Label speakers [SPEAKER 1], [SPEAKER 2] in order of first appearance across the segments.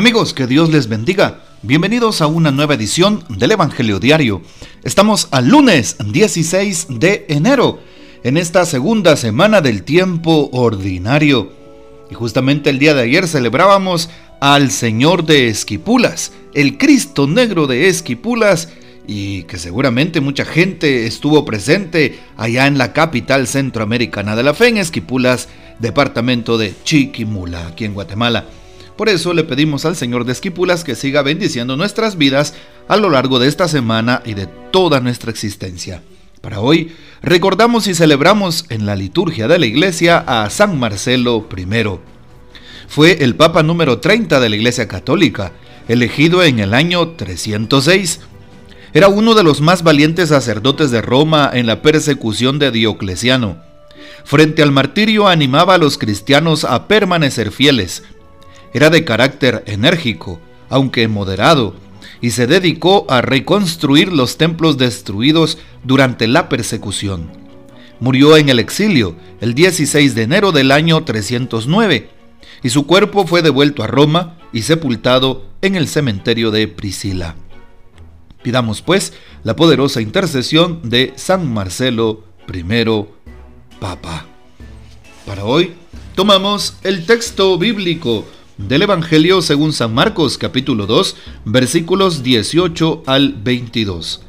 [SPEAKER 1] Amigos, que Dios les bendiga. Bienvenidos a una nueva edición del Evangelio Diario. Estamos al lunes 16 de enero, en esta segunda semana del tiempo ordinario. Y justamente el día de ayer celebrábamos al Señor de Esquipulas, el Cristo negro de Esquipulas, y que seguramente mucha gente estuvo presente allá en la capital centroamericana de la fe, en Esquipulas, departamento de Chiquimula, aquí en Guatemala. Por eso le pedimos al Señor de Esquipulas que siga bendiciendo nuestras vidas a lo largo de esta semana y de toda nuestra existencia. Para hoy recordamos y celebramos en la liturgia de la iglesia a San Marcelo I. Fue el Papa número 30 de la Iglesia Católica, elegido en el año 306. Era uno de los más valientes sacerdotes de Roma en la persecución de Diocleciano. Frente al martirio animaba a los cristianos a permanecer fieles, era de carácter enérgico, aunque moderado, y se dedicó a reconstruir los templos destruidos durante la persecución. Murió en el exilio el 16 de enero del año 309, y su cuerpo fue devuelto a Roma y sepultado en el cementerio de Priscila. Pidamos pues la poderosa intercesión de San Marcelo I, Papa. Para hoy tomamos el texto bíblico del Evangelio según San Marcos capítulo 2 versículos 18 al 22.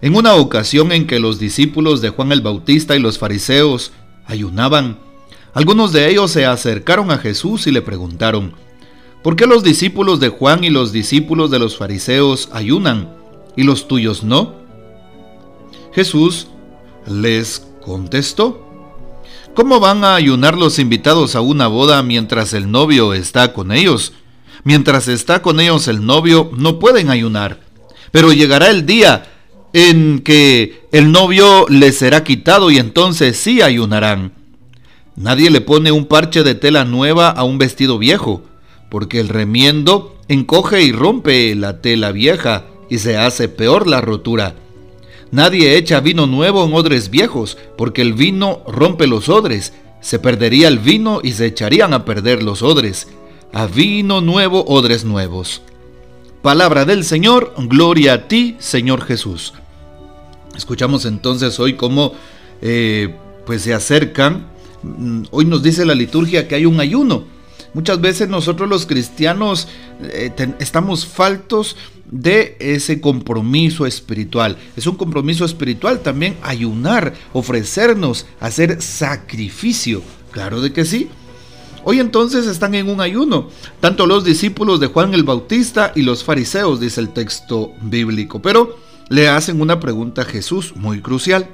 [SPEAKER 1] En una ocasión en que los discípulos de Juan el Bautista y los fariseos ayunaban, algunos de ellos se acercaron a Jesús y le preguntaron, ¿por qué los discípulos de Juan y los discípulos de los fariseos ayunan y los tuyos no? Jesús les contestó, ¿Cómo van a ayunar los invitados a una boda mientras el novio está con ellos? Mientras está con ellos el novio, no pueden ayunar. Pero llegará el día en que el novio les será quitado y entonces sí ayunarán. Nadie le pone un parche de tela nueva a un vestido viejo, porque el remiendo encoge y rompe la tela vieja y se hace peor la rotura. Nadie echa vino nuevo en odres viejos, porque el vino rompe los odres. Se perdería el vino y se echarían a perder los odres. A vino nuevo, odres nuevos. Palabra del Señor, gloria a ti, Señor Jesús. Escuchamos entonces hoy cómo eh, pues se acercan. Mm, hoy nos dice la liturgia que hay un ayuno. Muchas veces nosotros los cristianos eh, estamos faltos de ese compromiso espiritual. Es un compromiso espiritual también ayunar, ofrecernos, hacer sacrificio. Claro de que sí. Hoy entonces están en un ayuno, tanto los discípulos de Juan el Bautista y los fariseos, dice el texto bíblico. Pero le hacen una pregunta a Jesús muy crucial.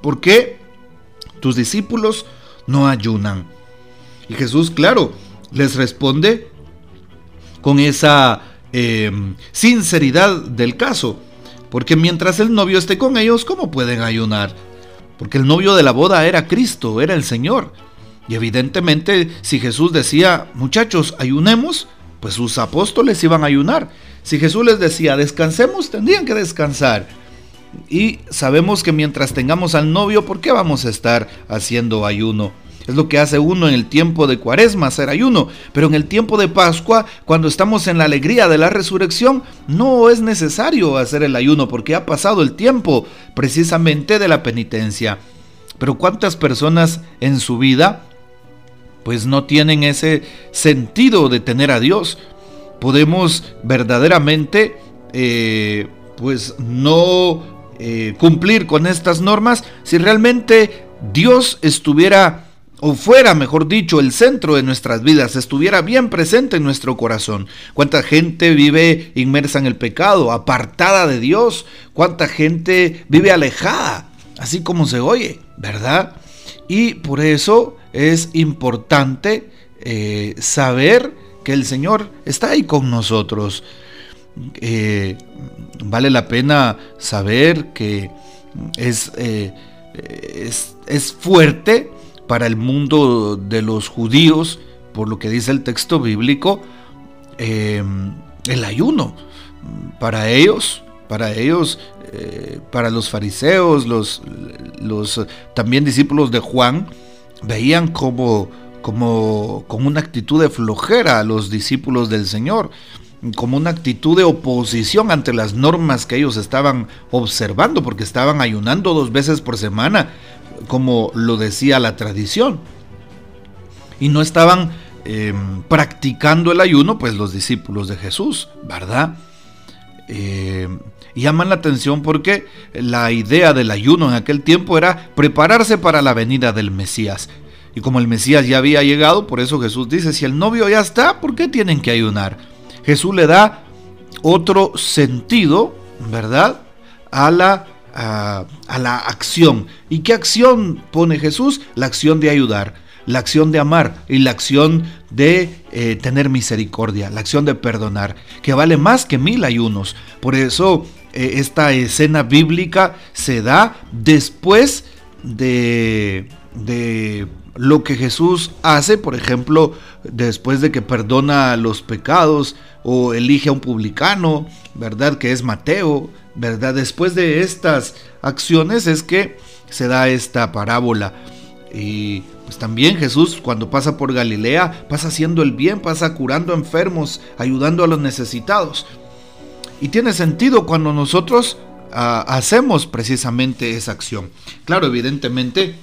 [SPEAKER 1] ¿Por qué tus discípulos no ayunan? Y Jesús, claro, les responde con esa eh, sinceridad del caso. Porque mientras el novio esté con ellos, ¿cómo pueden ayunar? Porque el novio de la boda era Cristo, era el Señor. Y evidentemente, si Jesús decía, muchachos, ayunemos, pues sus apóstoles iban a ayunar. Si Jesús les decía, descansemos, tendrían que descansar. Y sabemos que mientras tengamos al novio, ¿por qué vamos a estar haciendo ayuno? Es lo que hace uno en el tiempo de cuaresma, hacer ayuno. Pero en el tiempo de Pascua, cuando estamos en la alegría de la resurrección, no es necesario hacer el ayuno porque ha pasado el tiempo precisamente de la penitencia. Pero ¿cuántas personas en su vida pues no tienen ese sentido de tener a Dios? Podemos verdaderamente eh, pues no eh, cumplir con estas normas si realmente Dios estuviera o fuera, mejor dicho, el centro de nuestras vidas, estuviera bien presente en nuestro corazón. Cuánta gente vive inmersa en el pecado, apartada de Dios. Cuánta gente vive alejada, así como se oye, ¿verdad? Y por eso es importante eh, saber que el Señor está ahí con nosotros. Eh, vale la pena saber que es, eh, es, es fuerte para el mundo de los judíos, por lo que dice el texto bíblico, eh, el ayuno. Para ellos, para ellos, eh, para los fariseos, los, los también discípulos de Juan, veían como, como con una actitud de flojera a los discípulos del Señor, como una actitud de oposición ante las normas que ellos estaban observando, porque estaban ayunando dos veces por semana, como lo decía la tradición. Y no estaban em, practicando el ayuno, pues los discípulos de Jesús, ¿verdad? Em, llaman la atención porque la idea del ayuno en aquel tiempo era prepararse para la venida del Mesías. Y como el Mesías ya había llegado, por eso Jesús dice, si el novio ya está, ¿por qué tienen que ayunar? Jesús le da otro sentido, ¿verdad? A la, a, la acción. ¿Y qué acción pone Jesús? La acción de ayudar, la acción de amar y la acción de eh, tener misericordia, la acción de perdonar, que vale más que mil ayunos. Por eso eh, esta escena bíblica se da después de, de lo que Jesús hace, por ejemplo, después de que perdona los pecados o elige a un publicano, ¿verdad? Que es Mateo, ¿verdad? Después de estas acciones es que se da esta parábola. Y pues también Jesús cuando pasa por Galilea pasa haciendo el bien, pasa curando enfermos, ayudando a los necesitados. Y tiene sentido cuando nosotros ah, hacemos precisamente esa acción. Claro, evidentemente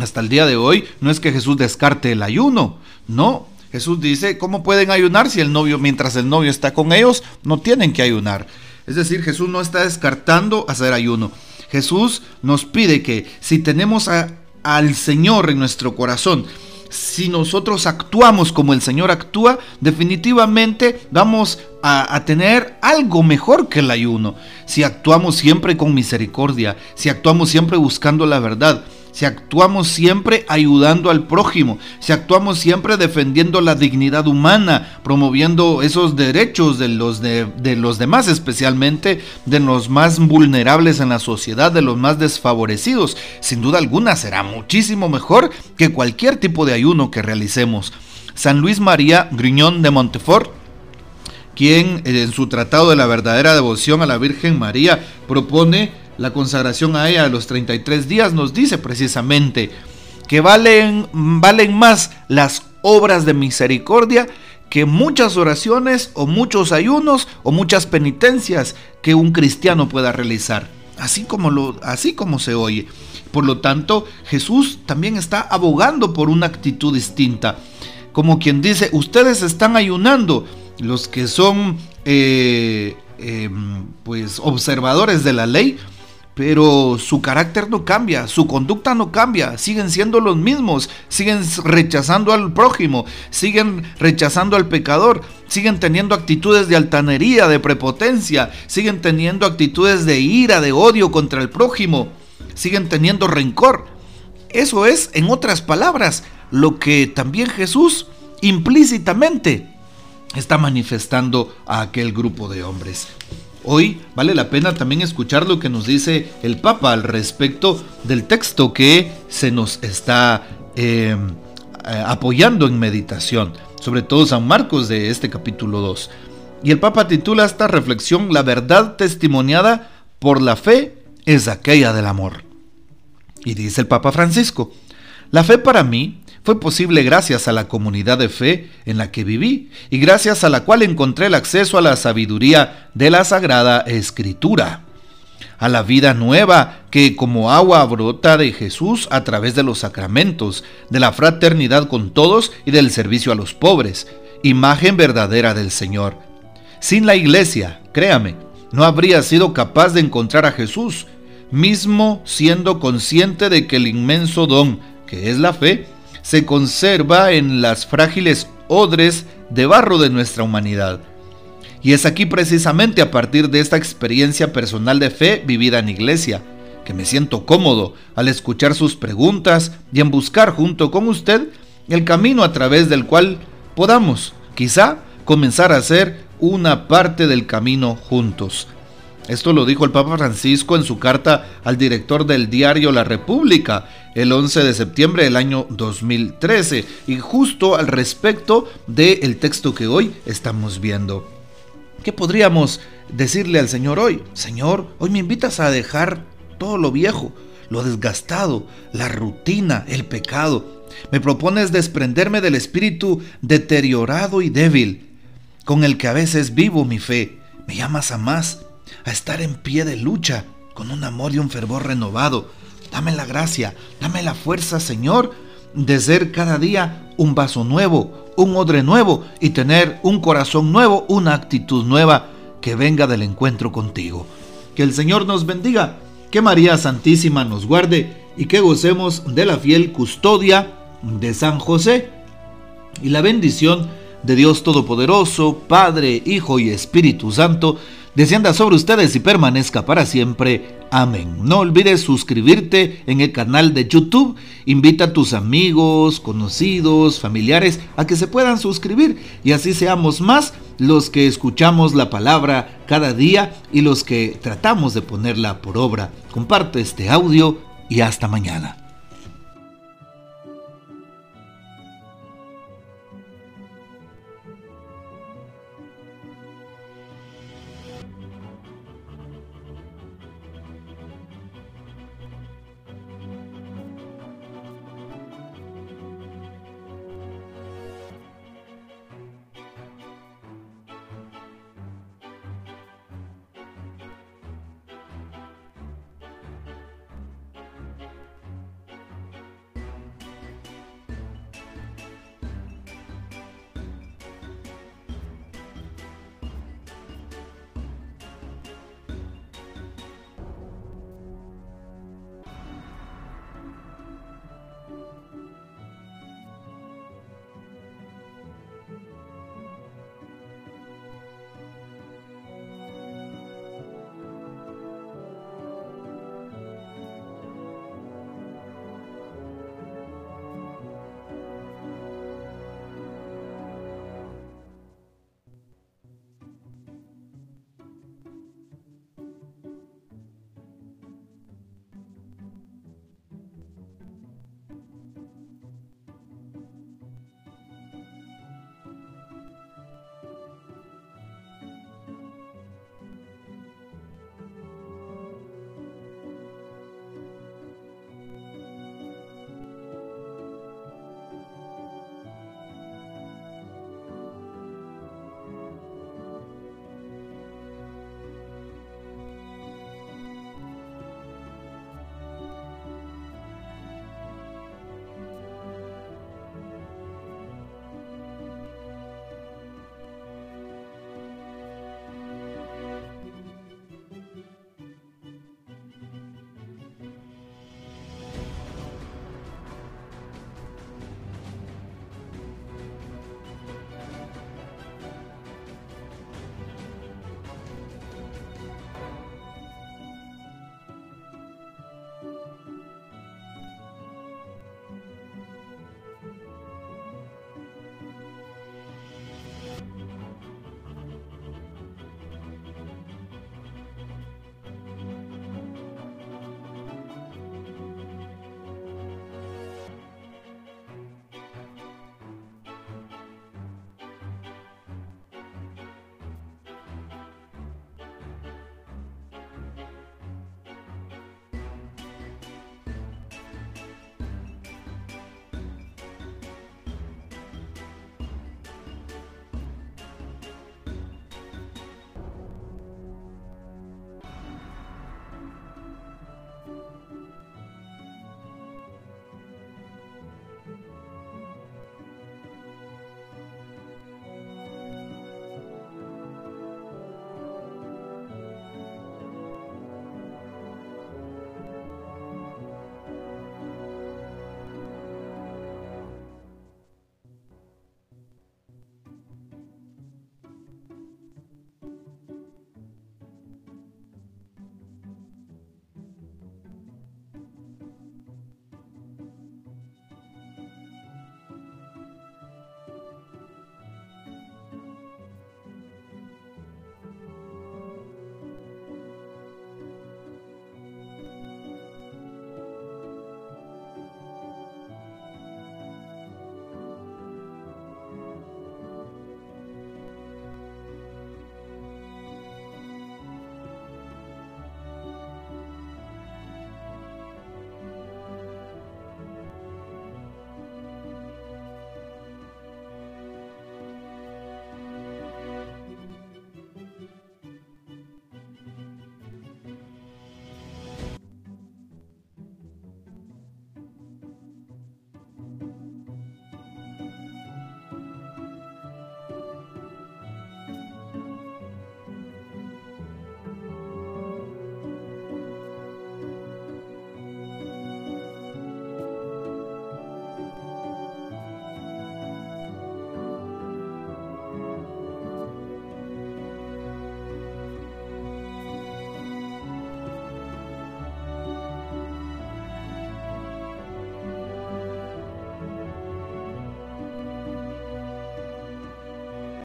[SPEAKER 1] hasta el día de hoy no es que Jesús descarte el ayuno, no. Jesús dice, ¿cómo pueden ayunar si el novio, mientras el novio está con ellos, no tienen que ayunar? Es decir, Jesús no está descartando hacer ayuno. Jesús nos pide que si tenemos al Señor en nuestro corazón, si nosotros actuamos como el Señor actúa, definitivamente vamos a, tener algo mejor que el ayuno. Si actuamos siempre con misericordia, si actuamos siempre buscando la verdad, si actuamos siempre ayudando al prójimo, si actuamos siempre defendiendo la dignidad humana, promoviendo esos derechos de los, de, los demás, especialmente de los más vulnerables en la sociedad, de los más desfavorecidos, sin duda alguna será muchísimo mejor que cualquier tipo de ayuno que realicemos. San Luis María Griñón de Montefort quien en su tratado de la verdadera devoción a la Virgen María propone la consagración a ella de los 33 días nos dice precisamente que valen, valen más las obras de misericordia que muchas oraciones o muchos ayunos o muchas penitencias que un cristiano pueda realizar. Así como, lo, así como se oye. Por lo tanto, Jesús también está abogando por una actitud distinta. Como quien dice, ustedes están ayunando, los que son eh, em, pues observadores de la ley, pero su carácter no cambia, su conducta no cambia, siguen siendo los mismos, siguen rechazando al prójimo, siguen rechazando al pecador, siguen teniendo actitudes de altanería, de prepotencia, siguen teniendo actitudes de ira, de odio contra el prójimo, siguen teniendo rencor. Eso es, en otras palabras, lo que también Jesús implícitamente está manifestando a aquel grupo de hombres. Hoy vale la pena también escuchar lo que nos dice el Papa al respecto del texto que se nos está eh, eh, apoyando en meditación, sobre todo San Marcos de este capítulo 2. Y el Papa titula esta reflexión La verdad testimoniada por la fe es aquella del amor. Y dice el Papa Francisco, la fe para mí fue posible gracias a la comunidad de fe en la que viví y gracias a la cual encontré el acceso a la sabiduría de la Sagrada Escritura, a la vida nueva que como agua brota de Jesús a través de los sacramentos, de la fraternidad con todos y del servicio a los pobres, imagen verdadera del Señor. Sin la iglesia, créame, no habría sido capaz de encontrar a Jesús, mismo siendo consciente de que el inmenso don, que es la fe, se conserva en las frágiles odres de barro de nuestra humanidad. Y es aquí precisamente a partir de esta experiencia personal de fe vivida en iglesia, que me siento cómodo al escuchar sus preguntas y en buscar junto con usted el camino a través del cual podamos, quizá, comenzar a hacer una parte del camino juntos. Esto lo dijo el Papa Francisco en su carta al director del diario La República el 11 de septiembre del año 2013 y justo al respecto del texto que hoy estamos viendo. ¿Qué podríamos decirle al Señor hoy? Señor, hoy me invitas a dejar todo lo viejo, lo desgastado, la rutina, el pecado. Me propones desprenderme del espíritu deteriorado y débil con el que a veces vivo mi fe. Me llamas a más, a estar en pie de lucha, con un amor y un fervor renovado. Dame la gracia, dame la fuerza, Señor, de ser cada día un vaso nuevo, un odre nuevo y tener un corazón nuevo, una actitud nueva que venga del encuentro contigo. Que el Señor nos bendiga, que María Santísima nos guarde y que gocemos de la fiel custodia de San José y la bendición de Dios Todopoderoso, Padre, Hijo y Espíritu Santo, descienda sobre ustedes y permanezca para siempre. Amén. No olvides suscribirte en el canal de YouTube. Invita a tus amigos, conocidos, familiares a que se puedan suscribir y así seamos más los que escuchamos la palabra cada día y los que tratamos de ponerla por obra. Comparte este audio y hasta mañana.